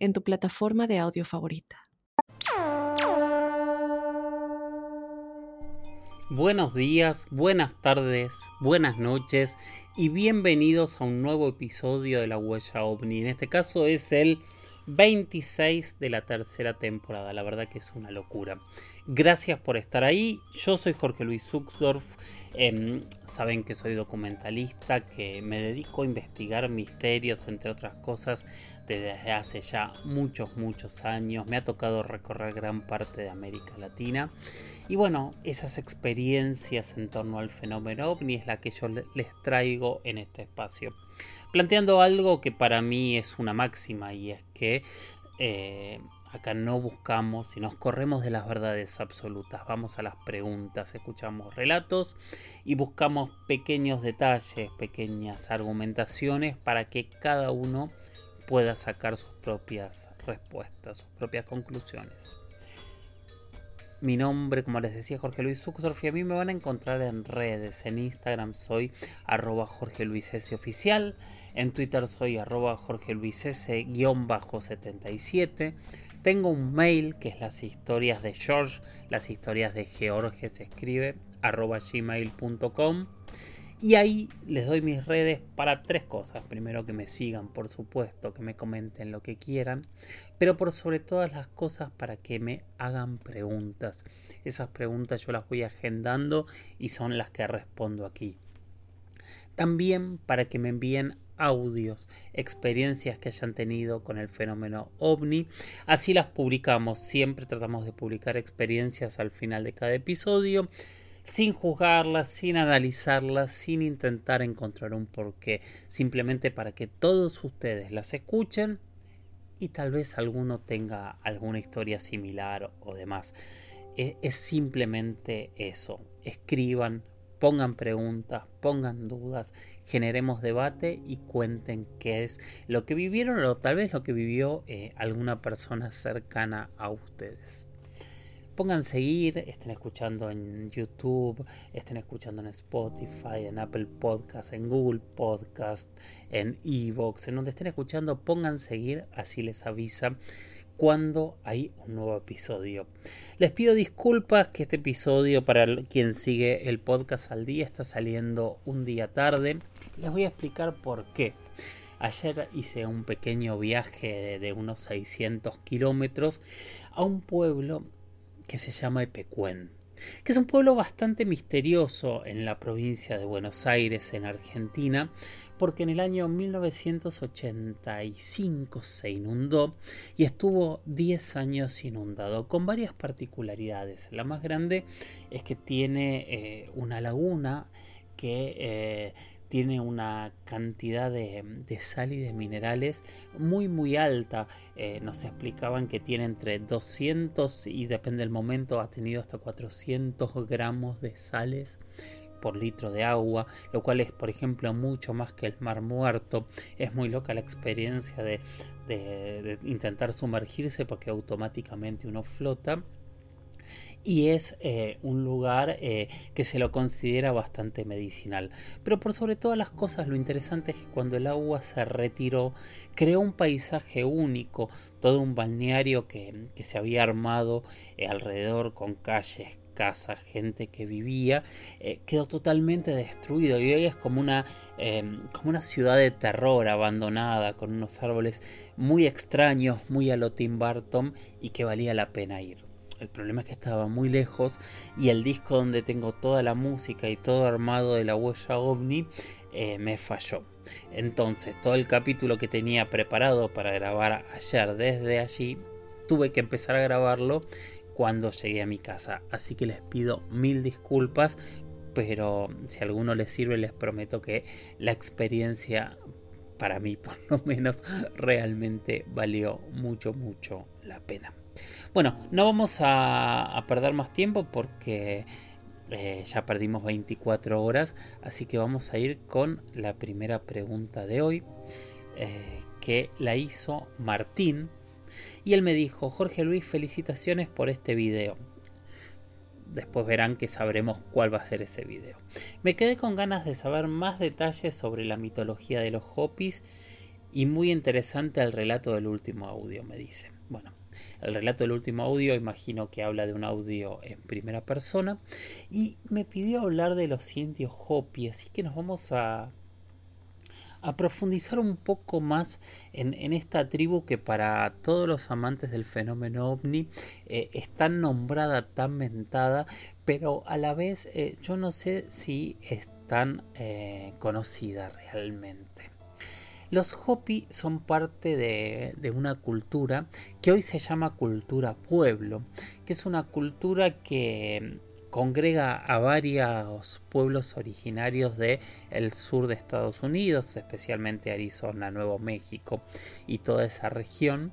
en tu plataforma de audio favorita. Buenos días, buenas tardes, buenas noches y bienvenidos a un nuevo episodio de La Huella OVNI. En este caso es el 26 de la tercera temporada. La verdad que es una locura. Gracias por estar ahí. Yo soy Jorge Luis Zuxdorf. Em, saben que soy documentalista, que me dedico a investigar misterios, entre otras cosas, desde hace ya muchos, muchos años. Me ha tocado recorrer gran parte de América Latina. Y bueno, esas experiencias en torno al fenómeno ovni es la que yo les traigo en este espacio. Planteando algo que para mí es una máxima y es que eh, acá no buscamos y nos corremos de las verdades absolutas. Vamos a las preguntas, escuchamos relatos y buscamos pequeños detalles, pequeñas argumentaciones para que cada uno pueda sacar sus propias respuestas, sus propias conclusiones. Mi nombre, como les decía, Jorge Luis Zuxorf y a mí me van a encontrar en redes. En Instagram soy arroba Jorge Luis S oficial. En Twitter soy arroba Jorge Luis S bajo 77. Tengo un mail que es las historias de George, las historias de George se escribe arroba gmail.com. Y ahí les doy mis redes para tres cosas. Primero que me sigan, por supuesto, que me comenten lo que quieran, pero por sobre todas las cosas para que me hagan preguntas. Esas preguntas yo las voy agendando y son las que respondo aquí. También para que me envíen audios, experiencias que hayan tenido con el fenómeno ovni. Así las publicamos. Siempre tratamos de publicar experiencias al final de cada episodio sin juzgarlas, sin analizarlas, sin intentar encontrar un porqué, simplemente para que todos ustedes las escuchen y tal vez alguno tenga alguna historia similar o demás. E, es, simplemente eso. Escriban, pongan preguntas, pongan dudas, generemos debate y cuenten qué es lo que vivieron o tal vez lo que vivió eh, alguna persona cercana a ustedes. Pongan seguir, estén escuchando en YouTube, estén escuchando en Spotify, en Apple Podcast, en Google Podcast, en Evox, en donde estén escuchando, pongan seguir, así les avisa cuando hay un nuevo episodio. Les pido disculpas que este episodio para quien sigue el podcast al día está saliendo un día tarde. Les voy a explicar por qué. Ayer hice un pequeño viaje de, unos 600 kilómetros a un pueblo que se llama Epecuén, que es un pueblo bastante misterioso en la provincia de Buenos Aires, en Argentina, porque en el año 1985 se inundó y estuvo 10 años inundado, con varias particularidades. La más grande es que tiene eh, una laguna que eh, tiene una cantidad de, sal y de minerales muy muy alta. Eh, nos explicaban que tiene entre 200 y depende del momento ha tenido hasta 400 gramos de sales por litro de agua, lo cual es por ejemplo mucho más que el mar muerto. Es muy loca la experiencia de intentar sumergirse porque automáticamente uno flota y es eh, un lugar eh, que se lo considera bastante medicinal. Pero por sobre todas las cosas lo interesante es que cuando el agua se retiró creó un paisaje único, todo un balneario que, se había armado eh, alrededor con calles, gente que vivía, quedó totalmente destruido y hoy es como una, em, como una ciudad de terror abandonada con unos árboles muy extraños, muy a lo Tim Burton y que valía la pena ir. El problema es que estaba muy lejos y el disco donde tengo toda la música y todo armado de la huella ovni eh, me falló. Entonces todo el capítulo que tenía preparado para grabar ayer desde allí tuve que empezar a grabarlo cuando llegué a mi casa. Así que les pido mil disculpas, pero si a alguno les sirve les prometo que la experiencia para mí por lo menos realmente valió mucho, mucho la pena. Bueno, no vamos a, perder más tiempo porque eh, ya perdimos 24 horas, así que vamos a ir con la primera pregunta de hoy, eh, que la hizo Martín. Y él me dijo, Jorge Luis, felicitaciones por este video. Después verán que sabremos cuál va a ser ese video. Me quedé con ganas de saber más detalles sobre la mitología de los Hopis y muy interesante el relato del último audio, me dice. Bueno, el relato del último audio imagino que habla de un audio en primera persona y me pidió hablar de los indios Hopi, así que nos vamos a a profundizar un poco más en, esta tribu que para todos los amantes del fenómeno ovni eh, es tan nombrada, tan mentada, pero a la vez eh, yo no sé si es tan eh, conocida realmente. Los Hopi son parte de, de, una cultura que hoy se llama cultura pueblo, que es una cultura que congrega a varios pueblos originarios del el sur de Estados Unidos, especialmente Arizona, Nuevo México y toda esa región,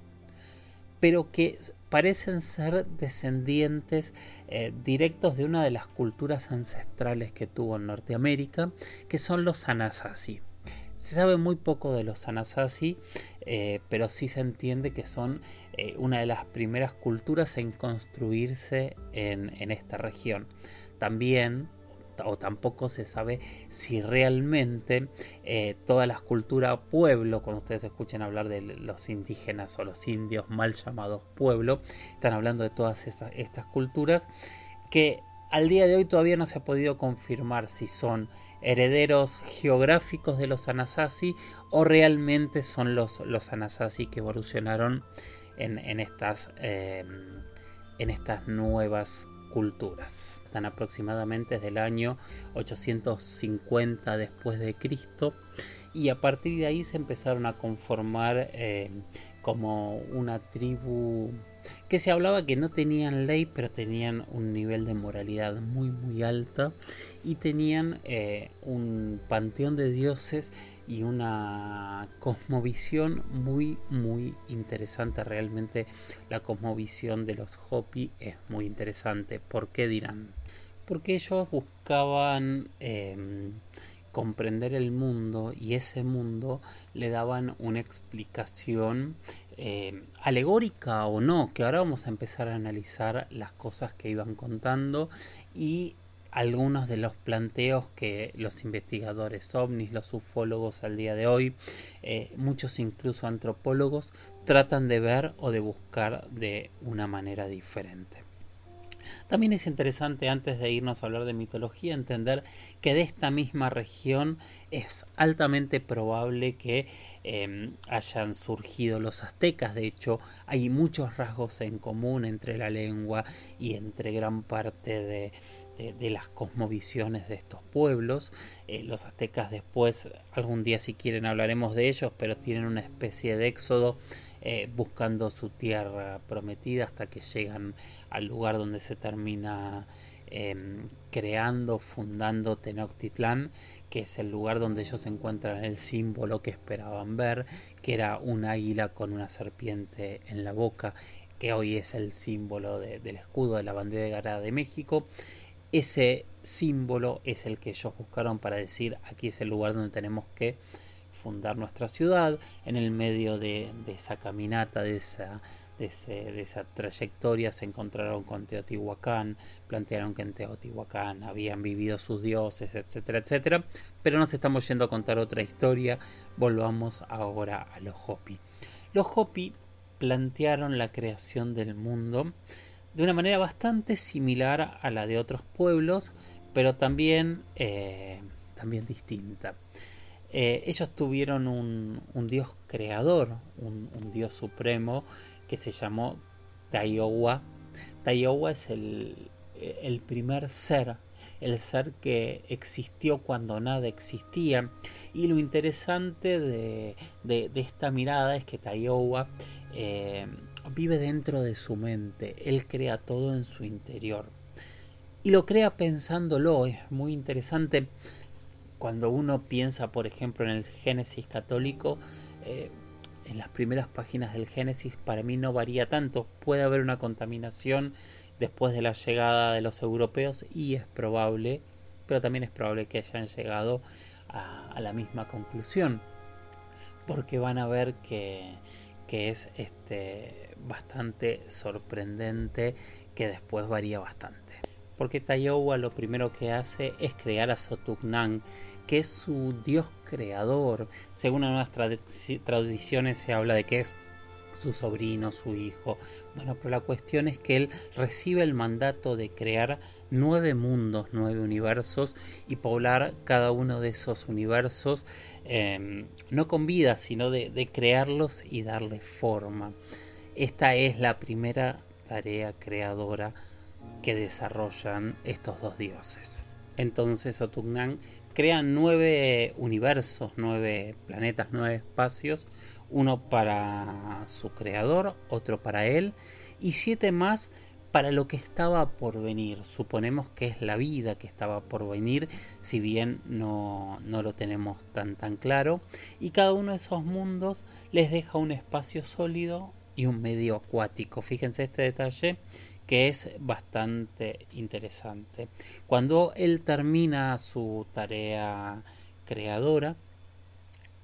pero que parecen ser descendientes eh, directos de una de las culturas ancestrales que tuvo Norteamérica, que son los Anasazi. Se sabe muy poco de los Anasazi, eh, pero sí se entiende que son eh, una de las primeras culturas en construirse en, esta región. También o tampoco se sabe si realmente eh, todas las culturas pueblo, cuando ustedes escuchen hablar de los indígenas o los indios mal llamados pueblo, están hablando de todas estas culturas que al día de hoy todavía no se ha podido confirmar si son herederos geográficos de los Anasazi o realmente son los, los Anasazi que evolucionaron en, estas, em, en estas nuevas culturas. Están aproximadamente desde el año 850 después de Cristo y a partir de ahí se empezaron a conformar em, como una tribu que se hablaba que no tenían ley, pero tenían un nivel de moralidad muy muy alta y tenían eh, un panteón de dioses y una cosmovisión muy muy interesante. Realmente la cosmovisión de los Hopi es muy interesante. ¿Por qué dirán? Porque ellos buscaban em, comprender el mundo y ese mundo le daban una explicación eh, alegórica o no, que ahora vamos a empezar a analizar las cosas que iban contando y algunos de los planteos que los investigadores ovnis, los ufólogos al día de hoy, eh, muchos incluso antropólogos, tratan de ver o de buscar de una manera diferente. También es interesante, antes de irnos a hablar de mitología, entender que de esta misma región es altamente probable que em, hayan surgido los aztecas. De hecho, hay muchos rasgos en común entre la lengua y entre gran parte de, las cosmovisiones de estos pueblos. Eh, los aztecas después, algún día si quieren hablaremos de ellos, pero tienen una especie de éxodo eh, buscando su tierra prometida hasta que llegan al lugar donde se termina em, creando, fundando Tenochtitlán, que es el lugar donde ellos encuentran el símbolo que esperaban ver, que era un águila con una serpiente en la boca, que hoy es el símbolo del escudo de la bandera de México. Ese símbolo es el que ellos buscaron para decir aquí es el lugar donde tenemos que fundar nuestra ciudad, en el medio de, esa caminata, de esa, de, esa trayectoria se encontraron con Teotihuacán, plantearon que en Teotihuacán habían vivido sus dioses, etcétera, etcétera, pero nos estamos yendo a contar otra historia, volvamos ahora a los Hopi. Los Hopi plantearon la creación del mundo de una manera bastante similar a la de otros pueblos, pero también, eh, también distinta. Eh, ellos tuvieron un, dios creador, un, dios supremo que se llamó Taiowa. Taiowa es el, primer ser, el ser que existió cuando nada existía. Y lo interesante de, esta mirada es que Taiowa eh, vive dentro de su mente, él crea todo en su interior. Y lo crea pensándolo, es muy interesante cuando uno piensa, por ejemplo, en el Génesis católico, eh, en las primeras páginas del Génesis para mí no varía tanto. Puede haber una contaminación después de la llegada de los europeos y es probable, pero también es probable que hayan llegado a, la misma conclusión, porque van a ver que, es este, bastante sorprendente que después varía bastante porque Tayowa lo primero que hace es crear a Sotugnan, que es su dios creador. Según algunas tradiciones se habla de que es su sobrino, su hijo. Bueno, pero la cuestión es que él recibe el mandato de crear nueve mundos, nueve universos y poblar cada uno de esos universos, em, no con vida, sino de, de crearlos y darle forma. Esta es la primera tarea creadora que desarrollan estos dos dioses. Entonces Otugnan crea nueve universos, nueve planetas, nueve espacios, uno para su creador, otro para él y siete más para lo que estaba por venir. Suponemos que es la vida que estaba por venir, si bien no, no, lo tenemos tan tan claro. Y cada uno de esos mundos les deja un espacio sólido y un medio acuático. Fíjense este detalle que es bastante interesante. Cuando él termina su tarea creadora,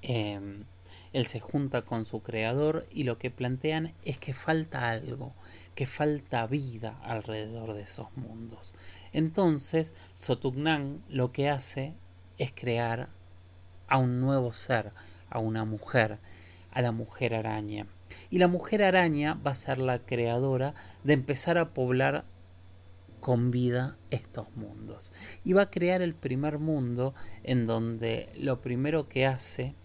em, él se junta con su creador y lo que plantean es que falta algo, que falta vida alrededor de esos mundos. Entonces, Sotugnan lo que hace es crear a un nuevo ser, a una mujer, a la mujer araña. Y la mujer araña va a ser la creadora de empezar a poblar con vida estos mundos. Y va a crear el primer mundo en donde lo primero que hace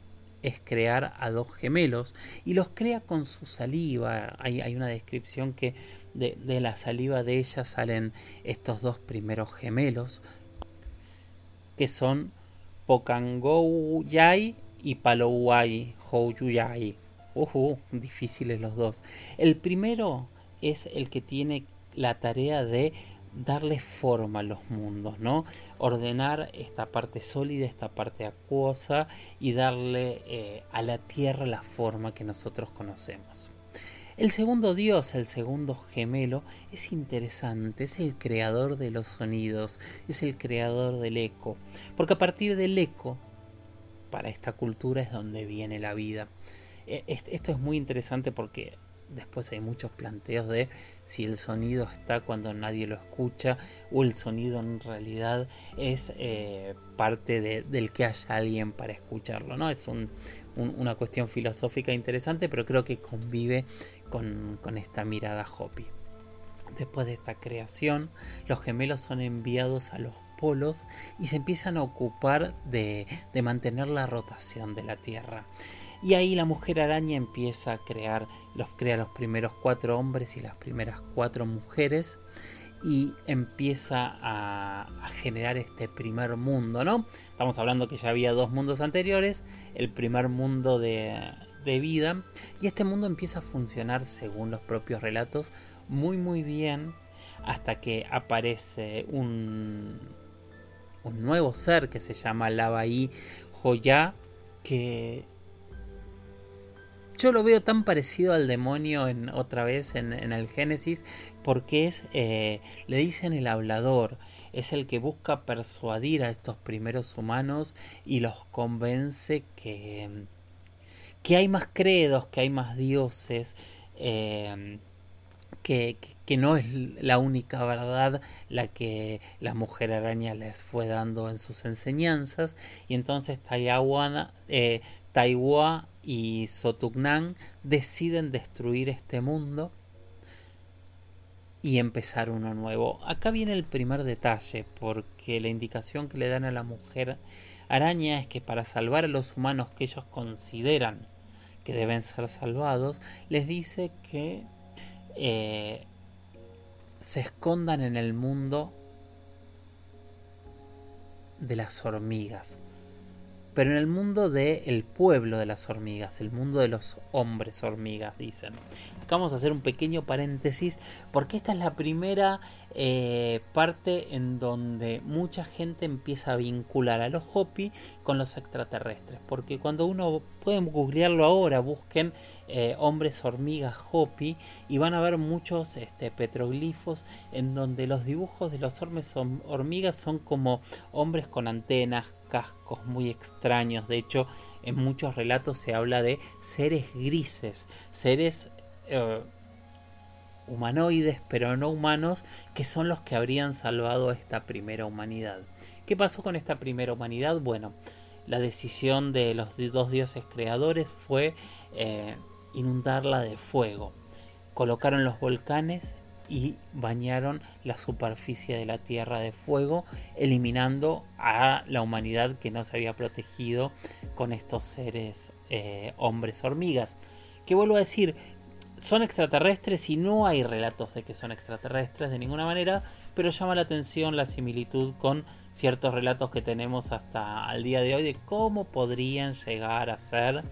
es crear a dos gemelos y los crea con su saliva. Hay, hay una descripción que de, de, la saliva de ella salen estos dos primeros gemelos que son Yai y Palouai Houyuyai. Uh, difíciles los dos. El primero es el que tiene la tarea de darle forma a los mundos, ¿no? Ordenar esta parte sólida, esta parte acuosa y darle eh, a la tierra la forma que nosotros conocemos. El segundo dios, el segundo gemelo, es interesante, es el creador de los sonidos, es el creador del eco, porque a partir del eco, para esta cultura es donde viene la vida. E, esto es muy interesante porque después hay muchos planteos de si el sonido está cuando nadie lo escucha o el sonido en realidad es eh, parte del que haya alguien para escucharlo. ¿no? Es una cuestión filosófica interesante, pero creo que convive con, esta mirada Hopi. Después de esta creación, los gemelos son enviados a los polos y se empiezan a ocupar de, de mantener la rotación de la Tierra. Y ahí la mujer araña empieza a crear, los crea los primeros cuatro hombres y las primeras cuatro mujeres y empieza a, generar este primer mundo, ¿no? Estamos hablando que ya había dos mundos anteriores, el primer mundo de, de vida y este mundo empieza a funcionar según los propios relatos muy muy bien hasta que aparece un, un nuevo ser que se llama Lavaí Joya que yo lo veo tan parecido al demonio en otra vez en, el Génesis porque es, eh, le dicen el hablador, es el que busca persuadir a estos primeros humanos y los convence que, que hay más credos, que hay más dioses, eh, que, que, no es la única verdad la que la mujer araña les fue dando en sus enseñanzas. Y entonces Taiwan, eh, Taiwa y Sotugnan deciden destruir este mundo y empezar uno nuevo. Acá viene el primer detalle, porque la indicación que le dan a la mujer araña es que para salvar a los humanos que ellos consideran que deben ser salvados, les dice que eh, se escondan en el mundo de las hormigas pero en el mundo del pueblo de las hormigas, el mundo de los hombres hormigas, dicen. Acá vamos a hacer un pequeño paréntesis porque esta es la primera eh, parte en donde mucha gente empieza a vincular a los Hopi con los extraterrestres. Porque cuando uno pueden googlearlo ahora, busquen eh, hombres hormigas Hopi y van a ver muchos este, petroglifos en donde los dibujos de los hormigas son como hombres con antenas, cascos muy extraños. De hecho, en muchos relatos se habla de seres grises, seres eh, humanoides, pero no humanos, que son los que habrían salvado esta primera humanidad. ¿Qué pasó con esta primera humanidad? Bueno, la decisión de los dos dioses creadores fue eh, inundarla de fuego. Colocaron los volcanes y bañaron la superficie de la tierra de fuego, eliminando a la humanidad que no se había protegido con estos seres eh, hombres hormigas. Que vuelvo a decir, son extraterrestres y no hay relatos de que son extraterrestres de ninguna manera, pero llama la atención la similitud con ciertos relatos que tenemos hasta al día de hoy de cómo podrían llegar a ser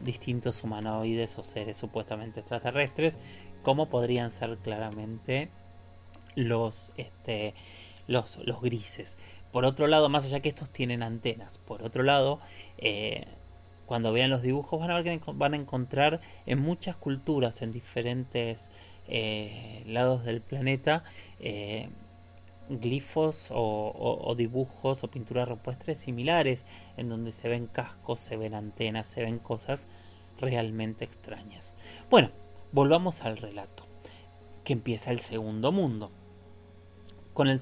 distintos humanoides o seres supuestamente extraterrestres, cómo podrían ser claramente los, este, los, los grises. Por otro lado, más allá que estos tienen antenas, por otro lado, eh, cuando vean los dibujos van a, ver que van a encontrar en muchas culturas, en diferentes eh, lados del planeta, eh, glifos o, dibujos o pinturas rupestres similares, en donde se ven cascos, se ven antenas, se ven cosas realmente extrañas. Bueno, volvamos al relato, que empieza el segundo mundo. Con el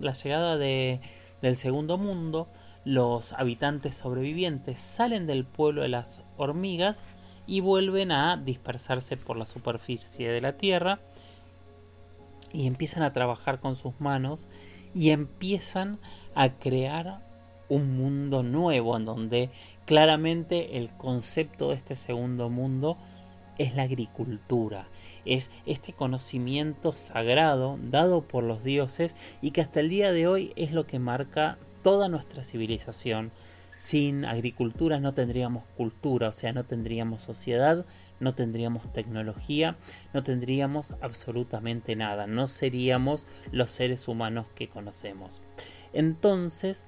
la llegada de, del segundo mundo, los habitantes sobrevivientes salen del pueblo de las hormigas y vuelven a dispersarse por la superficie de la tierra y empiezan a trabajar con sus manos y empiezan a crear un mundo nuevo en donde claramente el concepto de este segundo mundo es la agricultura, es este conocimiento sagrado dado por los dioses y que hasta el día de hoy es lo que marca toda nuestra civilización. Sin agricultura no tendríamos cultura, o sea, no tendríamos sociedad, no tendríamos tecnología, no tendríamos absolutamente nada, no seríamos los seres humanos que conocemos. Entonces,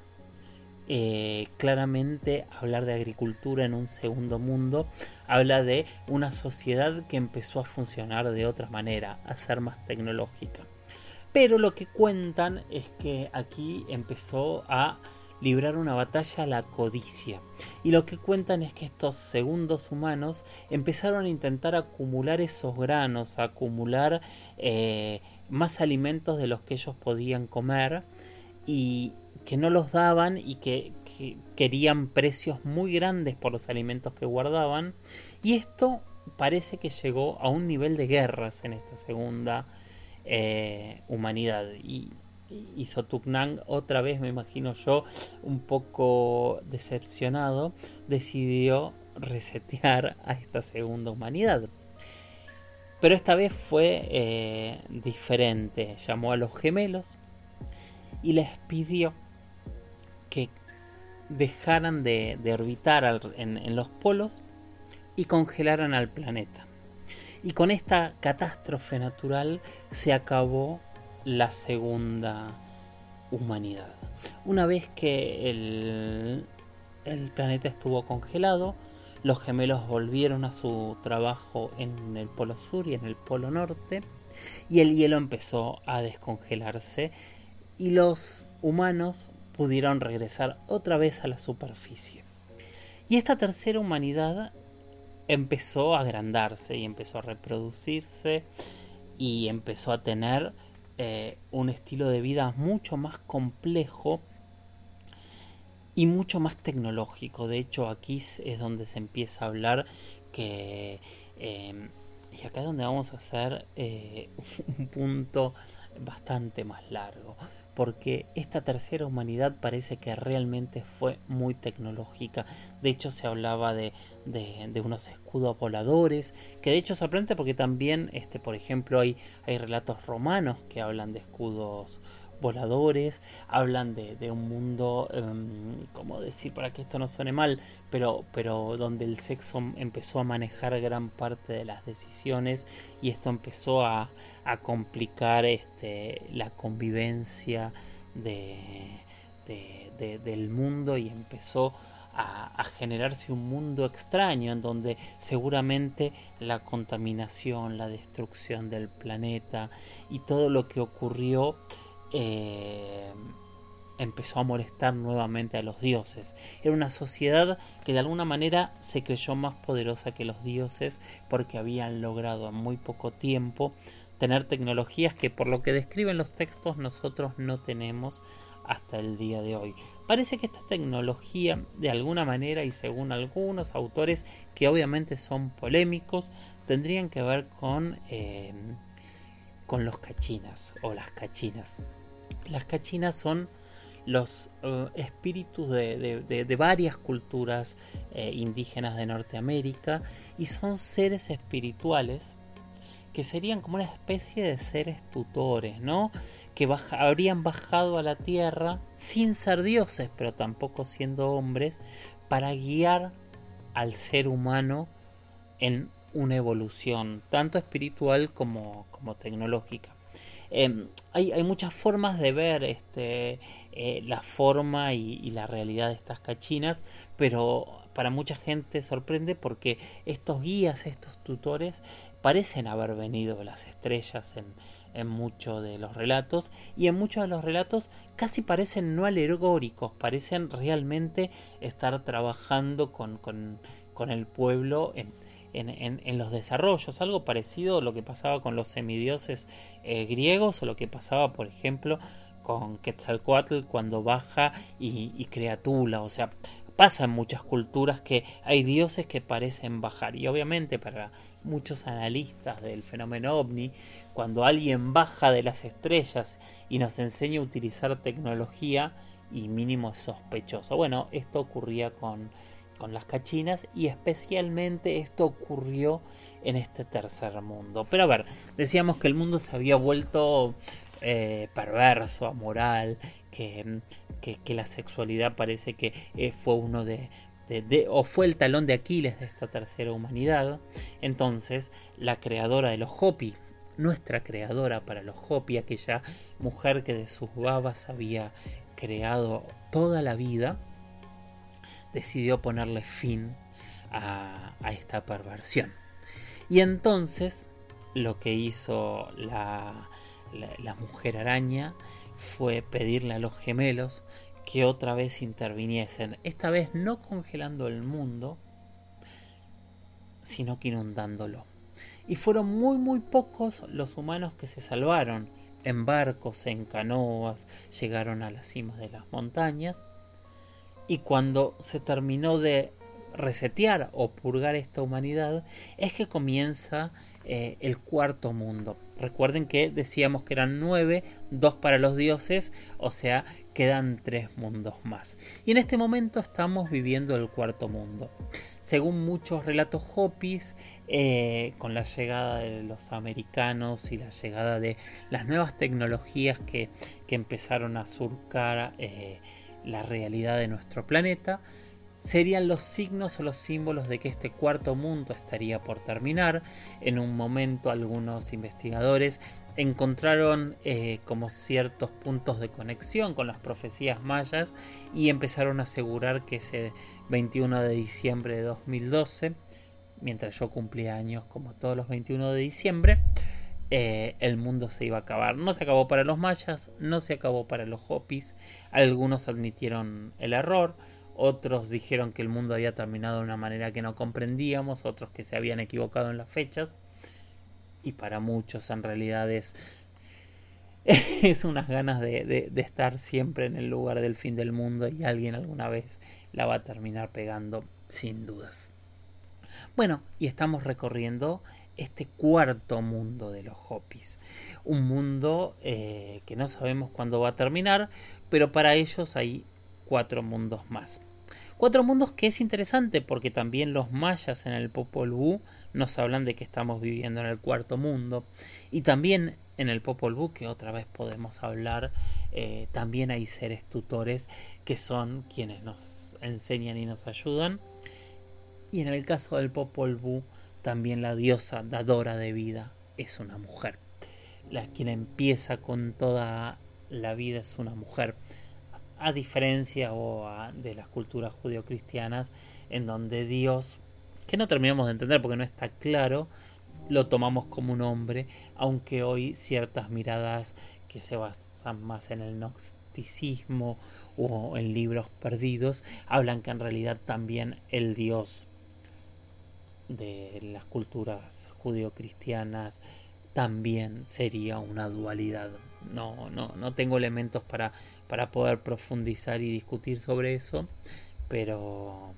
eh, claramente hablar de agricultura en un segundo mundo habla de una sociedad que empezó a funcionar de otra manera, a ser más tecnológica. Pero lo que cuentan es que aquí empezó a librar una batalla a la codicia. Y lo que cuentan es que estos segundos humanos empezaron a intentar acumular esos granos, a acumular eh, más alimentos de los que ellos podían comer y que no los daban y que, que querían precios muy grandes por los alimentos que guardaban. Y esto parece que llegó a un nivel de guerras en esta segunda eh, humanidad. Y, y Sotugnang, otra vez me imagino yo, un poco decepcionado, decidió resetear a esta segunda humanidad. Pero esta vez fue eh, diferente. Llamó a los gemelos y les pidió que dejaran de, orbitar en los polos y congelaran al planeta. Y con esta catástrofe natural se acabó la segunda humanidad. Una vez que el, planeta estuvo congelado, los gemelos volvieron a su trabajo en el polo sur y en el polo norte, y el hielo empezó a descongelarse, y los humanos pudieron regresar otra vez a la superficie. Y esta tercera humanidad empezó a agrandarse y empezó a reproducirse y empezó a tener eh, un estilo de vida mucho más complejo y mucho más tecnológico. De hecho, aquí es donde se empieza a hablar que... Em, y acá es donde vamos a hacer eh, un punto bastante más largo porque esta tercera humanidad parece que realmente fue muy tecnológica. De hecho se hablaba de, unos escudos voladores, que de hecho sorprende porque también, este, por ejemplo, hay, hay relatos romanos que hablan de escudos voladores, hablan de, un mundo, em, como decir, para que esto no suene mal, pero, pero donde el sexo empezó a manejar gran parte de las decisiones y esto empezó a, complicar este, la convivencia de, del mundo y empezó a, generarse un mundo extraño en donde seguramente la contaminación, la destrucción del planeta y todo lo que ocurrió eh, empezó a molestar nuevamente a los dioses. Era una sociedad que de alguna manera se creyó más poderosa que los dioses porque habían logrado en muy poco tiempo tener tecnologías que por lo que describen los textos nosotros no tenemos hasta el día de hoy. Parece que esta tecnología, de alguna manera y según algunos autores que obviamente son polémicos, tendrían que ver con, eh, con los cachinas o las cachinas. Las cachinas son los eh, espíritus de, varias culturas eh, indígenas de Norteamérica y son seres espirituales que serían como una especie de seres tutores, ¿no? Que habrían bajado a la tierra sin ser dioses, pero tampoco siendo hombres, para guiar al ser humano en una evolución, tanto espiritual como, como tecnológica. Em, hay, muchas formas de ver este, eh, la forma y, la realidad de estas cachinas, pero para mucha gente sorprende porque estos guías, estos tutores, parecen haber venido de las estrellas en, muchos de los relatos y en muchos de los relatos casi parecen no alegóricos, parecen realmente estar trabajando con, con el pueblo en, en, los desarrollos, algo parecido a lo que pasaba con los semidioses eh, griegos o lo que pasaba, por ejemplo, con Quetzalcoatl cuando baja y, Tula, o sea, pasa en muchas culturas que hay dioses que parecen bajar y obviamente para muchos analistas del fenómeno ovni, cuando alguien baja de las estrellas y nos enseña a utilizar tecnología y mínimo es sospechoso. Bueno, esto ocurría con con las cachinas y especialmente esto ocurrió en este tercer mundo. Pero a ver, decíamos que el mundo se había vuelto eh, perverso, amoral, que, que, la sexualidad parece que eh, fue uno de, o fue el talón de Aquiles de esta tercera humanidad. Entonces, la creadora de los Hopi, nuestra creadora para los Hopi, aquella mujer que de sus babas había creado toda la vida, decidió ponerle fin a, esta perversión. Y entonces lo que hizo la, mujer araña fue pedirle a los gemelos que otra vez interviniesen, esta vez no congelando el mundo, sino que inundándolo. Y fueron muy muy pocos los humanos que se salvaron. En barcos, en canoas, llegaron a las cimas de las montañas y cuando se terminó de resetear o purgar esta humanidad, es que comienza eh, el cuarto mundo. Recuerden que decíamos que eran nueve, dos para los dioses, o sea, quedan tres mundos más. Y en este momento estamos viviendo el cuarto mundo. Según muchos relatos Hopis, eh, con la llegada de los americanos y la llegada de las nuevas tecnologías que, empezaron a surcar eh, la realidad de nuestro planeta, serían los signos o los símbolos de que este cuarto mundo estaría por terminar. En un momento algunos investigadores encontraron eh, como ciertos puntos de conexión con las profecías mayas y empezaron a asegurar que ese 21 de diciembre de 2012, mientras yo cumplía años como todos los 21 de diciembre, eh, el mundo se iba a acabar. No se acabó para los mayas, no se acabó para los hopis. Algunos admitieron el error, otros dijeron que el mundo había terminado de una manera que no comprendíamos, otros que se habían equivocado en las fechas. Y para muchos en realidad es, es unas ganas de, de estar siempre en el lugar del fin del mundo y alguien alguna vez la va a terminar pegando sin dudas. Bueno, y estamos recorriendo este cuarto mundo de los Hopis. Un mundo eh, que no sabemos cuándo va a terminar, pero para ellos hay cuatro mundos más. Cuatro mundos que es interesante porque también los mayas en el Popol Vuh nos hablan de que estamos viviendo en el cuarto mundo y también en el Popol Vuh, que otra vez podemos hablar, eh, también hay seres tutores que son quienes nos enseñan y nos ayudan. Y en el caso del Popol Vuh, también la diosa dadora de vida es una mujer. La quien empieza con toda la vida es una mujer. A diferencia de las culturas judio-cristianas, en donde Dios, que no terminamos de entender porque no está claro, lo tomamos como un hombre, aunque hoy ciertas miradas que se basan más en el gnosticismo o en libros perdidos hablan que en realidad también el Dios de las culturas judio-cristianas también sería una dualidad. No, no, no tengo elementos para, para poder profundizar y discutir sobre eso, pero,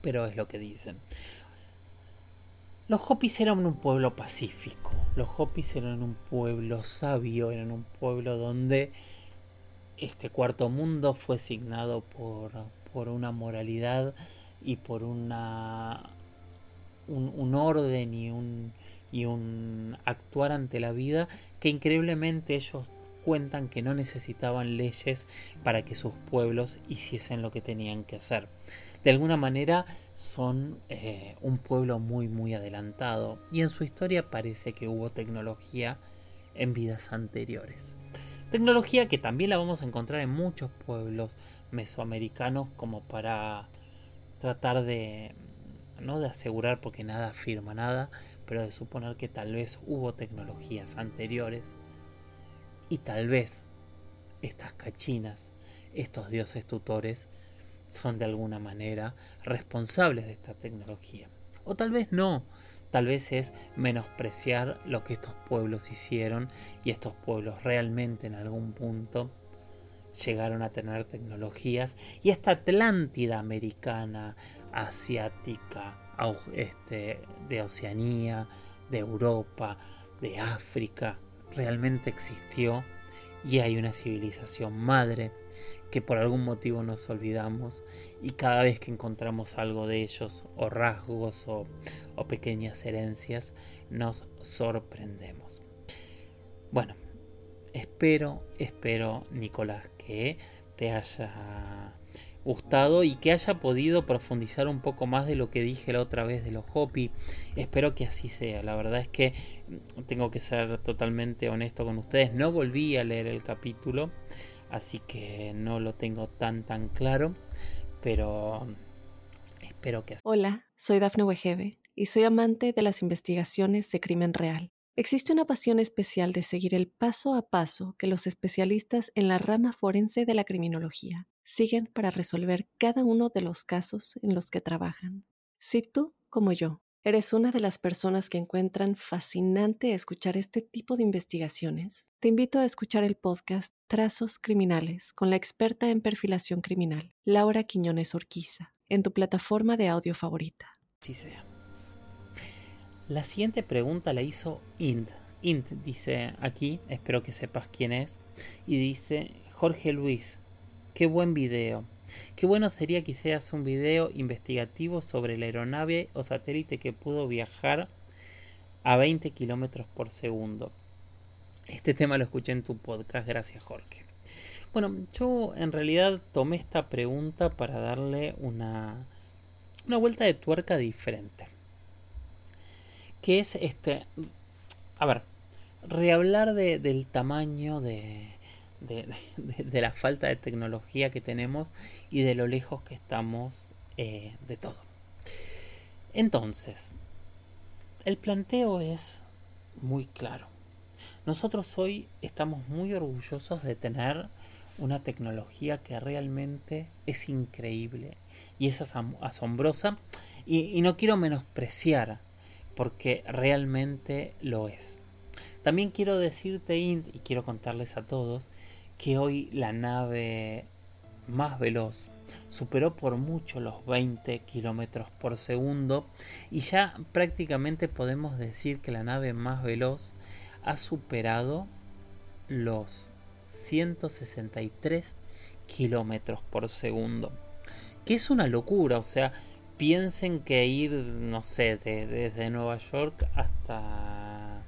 pero es lo que dicen. Los Hopis eran un pueblo pacífico, los Hopis eran un pueblo sabio, eran un pueblo donde este cuarto mundo fue signado por, por una moralidad y por una un, orden y un, y un actuar ante la vida que increíblemente ellos cuentan que no necesitaban leyes para que sus pueblos hiciesen lo que tenían que hacer. De alguna manera son eh, un pueblo muy muy adelantado y en su historia parece que hubo tecnología en vidas anteriores. Tecnología que también la vamos a encontrar en muchos pueblos mesoamericanos como para tratar de, no de asegurar porque nada afirma nada, pero de suponer que tal vez hubo tecnologías anteriores y tal vez estas cachinas, estos dioses tutores, son de alguna manera responsables de esta tecnología. O tal vez no, tal vez es menospreciar lo que estos pueblos hicieron y estos pueblos realmente en algún punto llegaron a tener tecnologías y esta Atlántida americana, asiática, este, de Oceanía, de Europa, de África, realmente existió y hay una civilización madre que por algún motivo nos olvidamos y cada vez que encontramos algo de ellos o rasgos o, o pequeñas herencias nos sorprendemos. Bueno, espero, espero Nicolás que te haya gustado y que haya podido profundizar un poco más de lo que dije la otra vez de los Hopi. Espero que así sea. La verdad es que tengo que ser totalmente honesto con ustedes. No volví a leer el capítulo, así que no lo tengo tan tan claro, pero espero que Hola, soy Dafne Wegebe y soy amante de las investigaciones de crimen real. Existe una pasión especial de seguir el paso a paso que los especialistas en la rama forense de la criminología siguen para resolver cada uno de los casos en los que trabajan. Si tú, como yo, eres una de las personas que encuentran fascinante escuchar este tipo de investigaciones, te invito a escuchar el podcast Trazos Criminales con la experta en perfilación criminal, Laura Quiñones Orquiza, en tu plataforma de audio favorita. Sí sea. La siguiente pregunta la hizo Int. Int dice aquí, espero que sepas quién es, y dice Jorge Luis, Qué buen video. Qué bueno sería que hicieras un video investigativo sobre la aeronave o satélite que pudo viajar a 20 kilómetros por segundo. Este tema lo escuché en tu podcast, gracias Jorge. Bueno, yo en realidad tomé esta pregunta para darle una, una vuelta de tuerca diferente. Que es este. A ver, rehablar de, del tamaño de, de, la falta de tecnología que tenemos y de lo lejos que estamos eh, de todo. Entonces, el planteo es muy claro. Nosotros hoy estamos muy orgullosos de tener una tecnología que realmente es increíble y es asombrosa y, y no quiero menospreciar porque realmente lo es. También quiero decirte, y quiero contarles a todos, que hoy la nave más veloz superó por mucho los 20 kilómetros por segundo y ya prácticamente podemos decir que la nave más veloz ha superado los 163 kilómetros por segundo. Que es una locura o sea piensen que ir no sé desde Nueva York hasta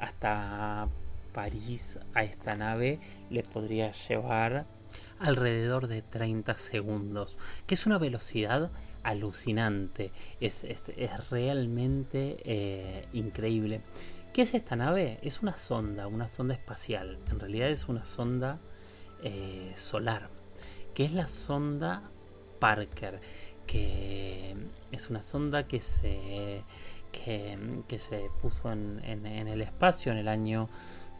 hasta París a esta nave le podría llevar alrededor de 30 segundos, que es una velocidad alucinante, es, realmente eh, increíble. ¿Qué es esta nave? Es una sonda, una sonda espacial, en realidad es una sonda eh, solar, que es la sonda Parker, que es una sonda que se, que, se puso en, en el espacio en el año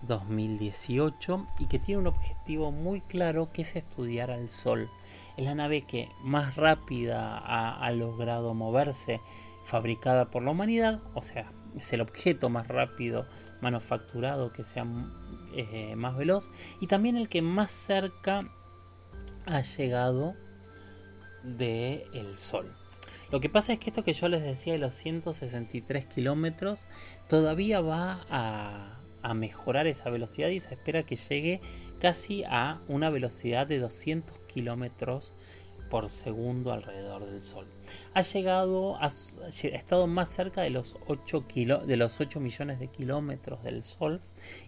2018 y que tiene un objetivo muy claro que es estudiar al Sol. Es la nave que más rápida ha, logrado moverse fabricada por la humanidad, o sea, es el objeto más rápido manufacturado que sea eh, más veloz y también el que más cerca ha llegado del el Sol. Lo que pasa es que esto que yo les decía de los 163 kilómetros todavía va a, a mejorar esa velocidad y se espera que llegue casi a una velocidad de 200 kilómetros por segundo alrededor del Sol. Ha llegado, ha, estado más cerca de los 8, de los 8 millones de kilómetros del Sol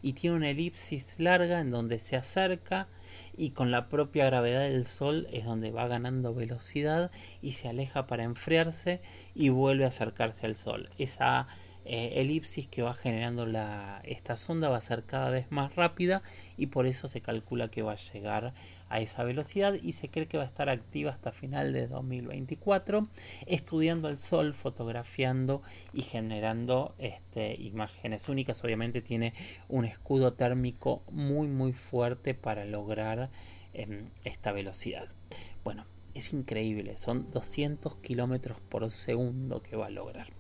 y tiene una elipsis larga en donde se acerca y con la propia gravedad del Sol es donde va ganando velocidad y se aleja para enfriarse y vuelve a acercarse al Sol. Esa eh, elipsis que va generando la, esta sonda va a ser cada vez más rápida y por eso se calcula que va a llegar a esa velocidad y se cree que va a estar activa hasta final de 2024 estudiando el sol, fotografiando y generando este, imágenes únicas. Obviamente tiene un escudo térmico muy muy fuerte para lograr em, esta velocidad. Bueno, es increíble, son 200 kilómetros por segundo que va a lograr.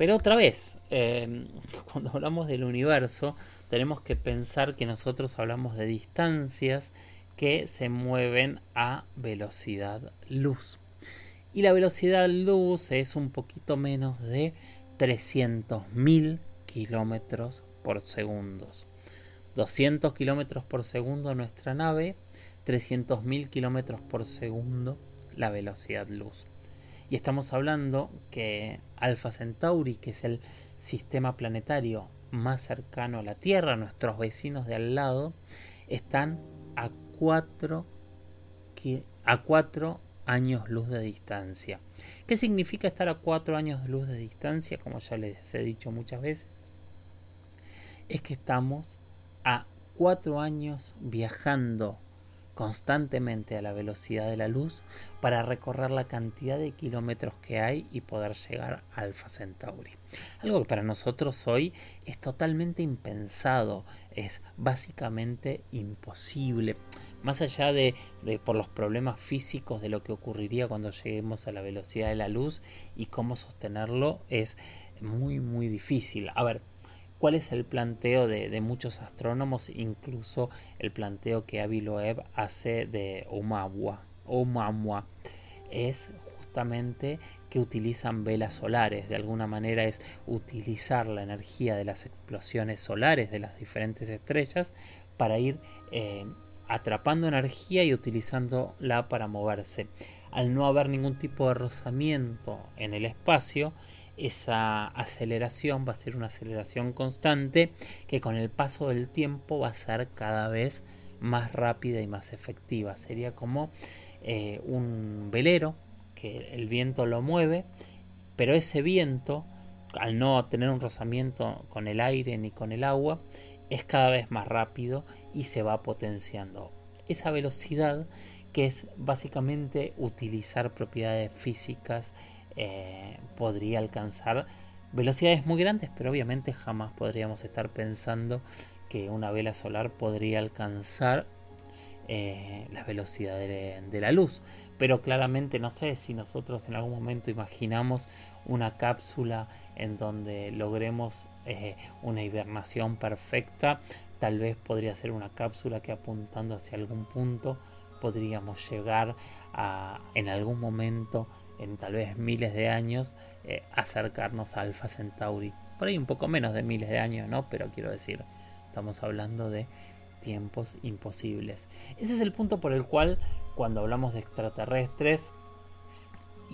Pero otra vez, em, cuando hablamos del universo, tenemos que pensar que nosotros hablamos de distancias que se mueven a velocidad luz. Y la velocidad luz es un poquito menos de 300.000 kilómetros por segundo. 200 kilómetros por segundo nuestra nave, 300.000 kilómetros por segundo la velocidad luz. Y estamos hablando que Alpha Centauri, que es el sistema planetario más cercano a la Tierra, nuestros vecinos de al lado, están a 4 a años luz de distancia. ¿Qué significa estar a 4 años luz de distancia? Como ya les he dicho muchas veces, es que estamos a 4 años viajando constantemente a la velocidad de la luz para recorrer la cantidad de kilómetros que hay y poder llegar a Alpha Centauri. Algo que para nosotros hoy es totalmente impensado, es básicamente imposible. Más allá de, de por los problemas físicos de lo que ocurriría cuando lleguemos a la velocidad de la luz y cómo sostenerlo es muy muy difícil. A ver, cuál es el planteo de, muchos astrónomos, incluso el planteo que Avi Loeb hace de. Oumuamua es justamente que utilizan velas solares, de alguna manera es utilizar la energía de las explosiones solares de las diferentes estrellas para ir eh, atrapando energía y utilizándola para moverse. Al no haber ningún tipo de rozamiento en el espacio, esa aceleración va a ser una aceleración constante que con el paso del tiempo va a ser cada vez más rápida y más efectiva. Sería como eh, un velero que el viento lo mueve, pero ese viento, al no tener un rozamiento con el aire ni con el agua, es cada vez más rápido y se va potenciando. Esa velocidad que es básicamente utilizar propiedades físicas eh, podría alcanzar velocidades muy grandes, pero obviamente jamás podríamos estar pensando que una vela solar podría alcanzar eh, la velocidad de, la luz. Pero claramente no sé si nosotros en algún momento imaginamos una cápsula en donde logremos eh, una hibernación perfecta. Tal vez podría ser una cápsula que apuntando hacia algún punto podríamos llegar a en algún momento en tal vez miles de años, eh, acercarnos a Alpha Centauri. Por ahí un poco menos de miles de años, ¿no? Pero quiero decir, estamos hablando de tiempos imposibles. Ese es el punto por el cual cuando hablamos de extraterrestres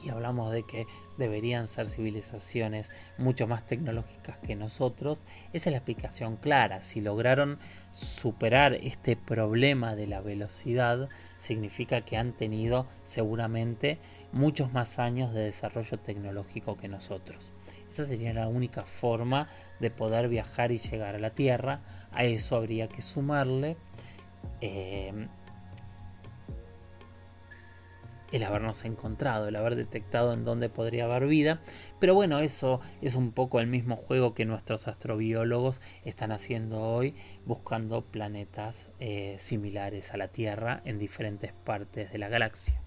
y hablamos de que deberían ser civilizaciones mucho más tecnológicas que nosotros, esa es la explicación clara. Si lograron superar este problema de la velocidad, significa que han tenido seguramente muchos más años de desarrollo tecnológico que nosotros. Esa sería la única forma de poder viajar y llegar a la Tierra. A eso habría que sumarle eh, el habernos encontrado, el haber detectado en dónde podría haber vida. Pero bueno, eso es un poco el mismo juego que nuestros astrobiólogos están haciendo hoy, buscando planetas eh, similares a la Tierra en diferentes partes de la galaxia.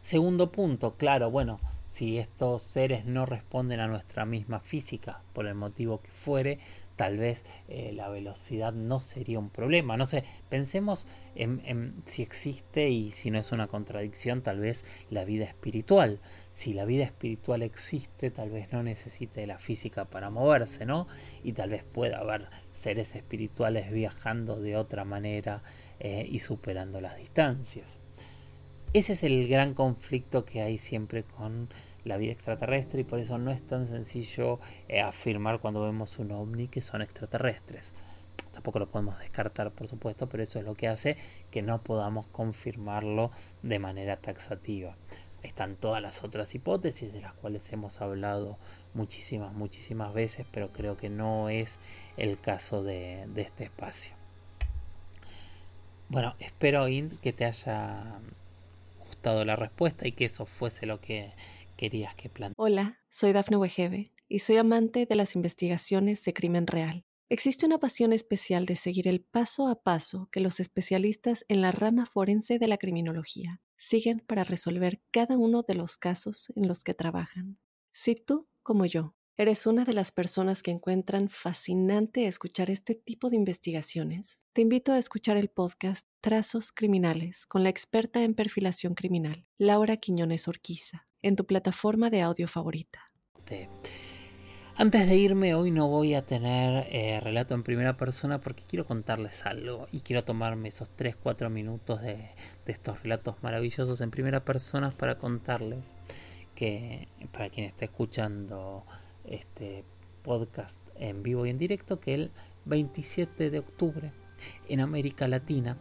Segundo punto, claro, bueno, si estos seres no responden a nuestra misma física, por el motivo que fuere, tal vez eh, la velocidad no sería un problema. No sé, pensemos en, si existe y si no es una contradicción, tal vez la vida espiritual. Si la vida espiritual existe, tal vez no necesite la física para moverse, ¿no? Y tal vez pueda haber seres espirituales viajando de otra manera eh, y superando las distancias. Ese es el gran conflicto que hay siempre con la vida extraterrestre y por eso no es tan sencillo eh, afirmar cuando vemos un ovni que son extraterrestres. Tampoco lo podemos descartar, por supuesto, pero eso es lo que hace que no podamos confirmarlo de manera taxativa. Están todas las otras hipótesis de las cuales hemos hablado muchísimas, muchísimas veces, pero creo que no es el caso de, de este espacio. Bueno, espero que te haya la respuesta y que eso fuese lo que querías que planteara. Hola, soy Dafne Wegebe y soy amante de las investigaciones de crimen real. Existe una pasión especial de seguir el paso a paso que los especialistas en la rama forense de la criminología siguen para resolver cada uno de los casos en los que trabajan. Si tú, como yo, ¿Eres una de las personas que encuentran fascinante escuchar este tipo de investigaciones? Te invito a escuchar el podcast Trazos Criminales con la experta en perfilación criminal, Laura Quiñones Orquiza, en tu plataforma de audio favorita. Antes de irme, hoy no voy a tener eh, relato en primera persona porque quiero contarles algo y quiero tomarme esos 3-4 minutos de, de estos relatos maravillosos en primera persona para contarles que para quien esté escuchando este podcast en vivo y en directo que el 27 de octubre en América Latina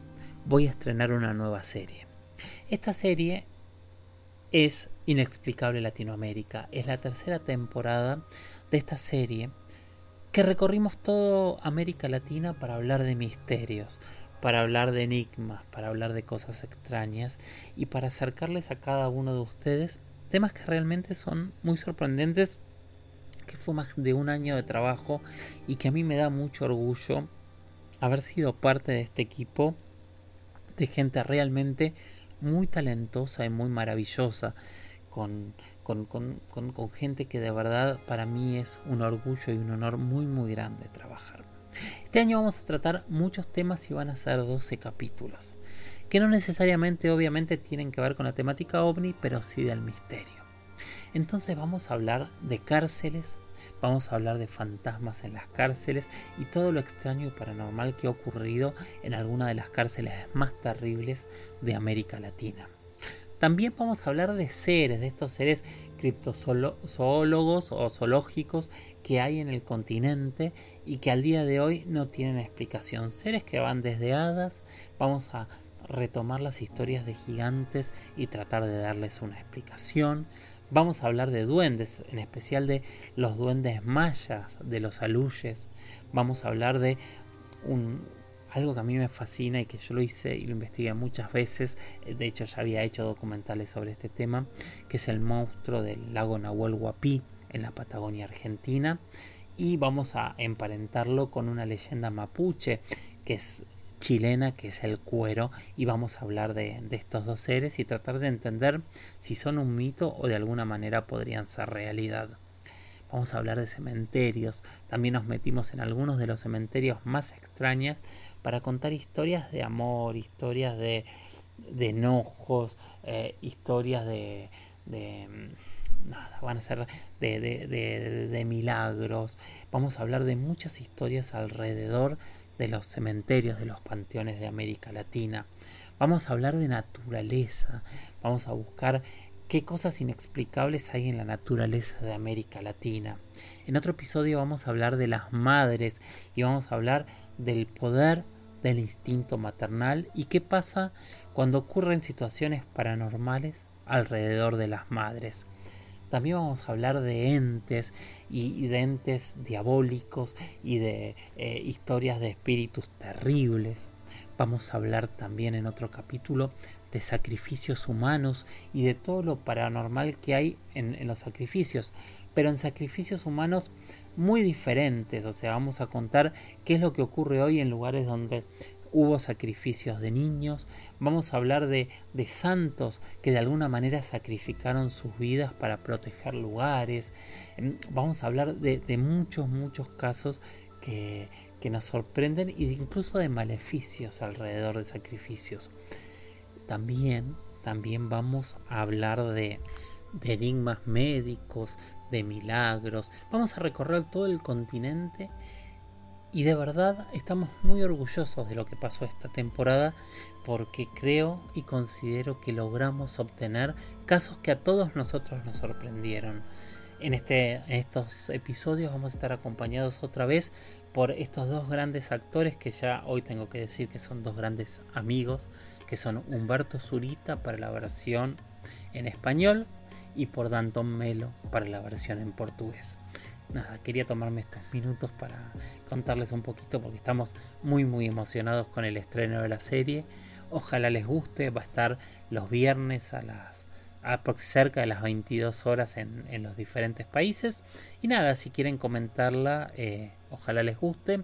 voy a estrenar una nueva serie. Esta serie es Inexplicable Latinoamérica. Es la tercera temporada de esta serie que recorrimos todo América Latina para hablar de misterios, para hablar de enigmas, para hablar de cosas extrañas y para acercarles a cada uno de ustedes temas que realmente son muy sorprendentes que fue más de un año de trabajo y que a mí me da mucho orgullo haber sido parte de este equipo de gente realmente muy talentosa y muy maravillosa, con, con, con, gente que de verdad para mí es un orgullo y un honor muy muy grande trabajar. Este año vamos a tratar muchos temas y van a ser 12 capítulos, que no necesariamente obviamente tienen que ver con la temática ovni, pero sí del misterio. Entonces vamos a hablar de cárceles, vamos a hablar de fantasmas en las cárceles y todo lo extraño y paranormal que ha ocurrido en alguna de las cárceles más terribles de América Latina. También vamos a hablar de seres, de estos seres criptozoólogos o zoológicos que hay en el continente y que al día de hoy no tienen explicación. Seres que van desde hadas, vamos a retomar las historias de gigantes y tratar de darles una explicación. Vamos a hablar de duendes, en especial de los duendes mayas, de los aluyes. Vamos a hablar de algo que a mí me fascina y que yo lo hice y lo investigué muchas veces. De hecho, ya había hecho documentales sobre este tema, que es el monstruo del lago Nahuel Huapi en la Patagonia Argentina. Y vamos a emparentarlo con una leyenda mapuche, que es chilena que es el cuero y vamos a hablar de, estos dos seres y tratar de entender si son un mito o de alguna manera podrían ser realidad. Vamos a hablar de cementerios, también nos metimos en algunos de los cementerios más extraños para contar historias de amor, historias de, enojos, eh, historias de, nada, van a ser de, de, milagros. Vamos a hablar de muchas historias alrededor de los cementerios, de los panteones de América Latina. Vamos a hablar de naturaleza, vamos a buscar qué cosas inexplicables hay en la naturaleza de América Latina. En otro episodio vamos a hablar de las madres y vamos a hablar del poder del instinto maternal y qué pasa cuando ocurren situaciones paranormales alrededor de las madres. También vamos a hablar de entes y de entes diabólicos y de eh, historias de espíritus terribles. Vamos a hablar también en otro capítulo de sacrificios humanos y de todo lo paranormal que hay en, en, los sacrificios, pero en sacrificios humanos muy diferentes, o sea, vamos a contar qué es lo que ocurre hoy en lugares donde hubo sacrificios de niños, vamos a hablar de, de, santos que de alguna manera sacrificaron sus vidas para proteger lugares, em, vamos a hablar de, de muchos, muchos casos que, que, nos sorprenden e incluso de maleficios alrededor de sacrificios. También, también vamos a hablar de, de enigmas médicos, de milagros, vamos a recorrer todo el continente y de verdad estamos muy orgullosos de lo que pasó esta temporada porque creo y considero que logramos obtener casos que a todos nosotros nos sorprendieron. En, este, en estos episodios vamos a estar acompañados otra vez por estos dos grandes actores que ya hoy tengo que decir que son dos grandes amigos, que son Humberto Zurita para la versión en español y por Danton Melo para la versión en portugués nada, quería tomarme estos minutos para contarles un poquito porque estamos muy muy emocionados con el estreno de la serie. Ojalá les guste, va a estar los viernes a las cerca de las 22 horas en, los diferentes países. Y nada, si quieren comentarla, eh, ojalá les guste.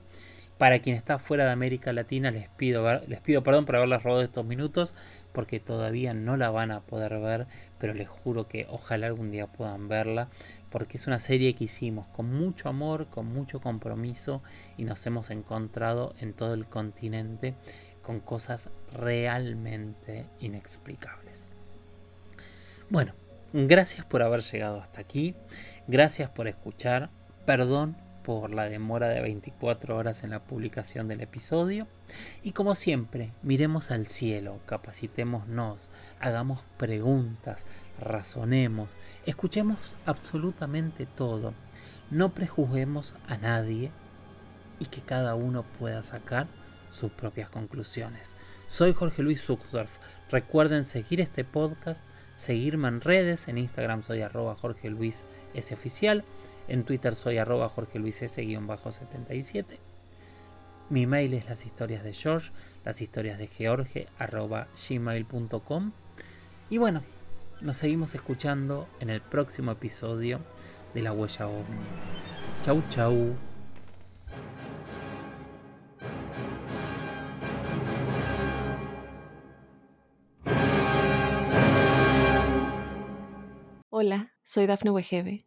Para quien está fuera de América Latina, les pido, les pido perdón por haberles robado estos minutos, porque todavía no la van a poder ver, pero les juro que ojalá algún día puedan verla, porque es una serie que hicimos con mucho amor, con mucho compromiso y nos hemos encontrado en todo el continente con cosas realmente inexplicables. Bueno, gracias por haber llegado hasta aquí, gracias por escuchar, perdón por la demora de 24 horas en la publicación del episodio. Y como siempre, miremos al cielo, capacitémonos, hagamos preguntas, razonemos, escuchemos absolutamente todo, no prejuzguemos a nadie y que cada uno pueda sacar sus propias conclusiones. Soy Jorge Luis Zuckdorf. Recuerden seguir este podcast, seguirme en redes, en Instagram soy arroba Jorge Luis S oficial en Twitter soy arroba Jorge Luis S-77. Mi mail es las historias de George, las historias de George, arroba. Y bueno, nos seguimos escuchando en el próximo episodio de La Huella OVNI. Chau, chau. Hola, soy Dafne Wegebe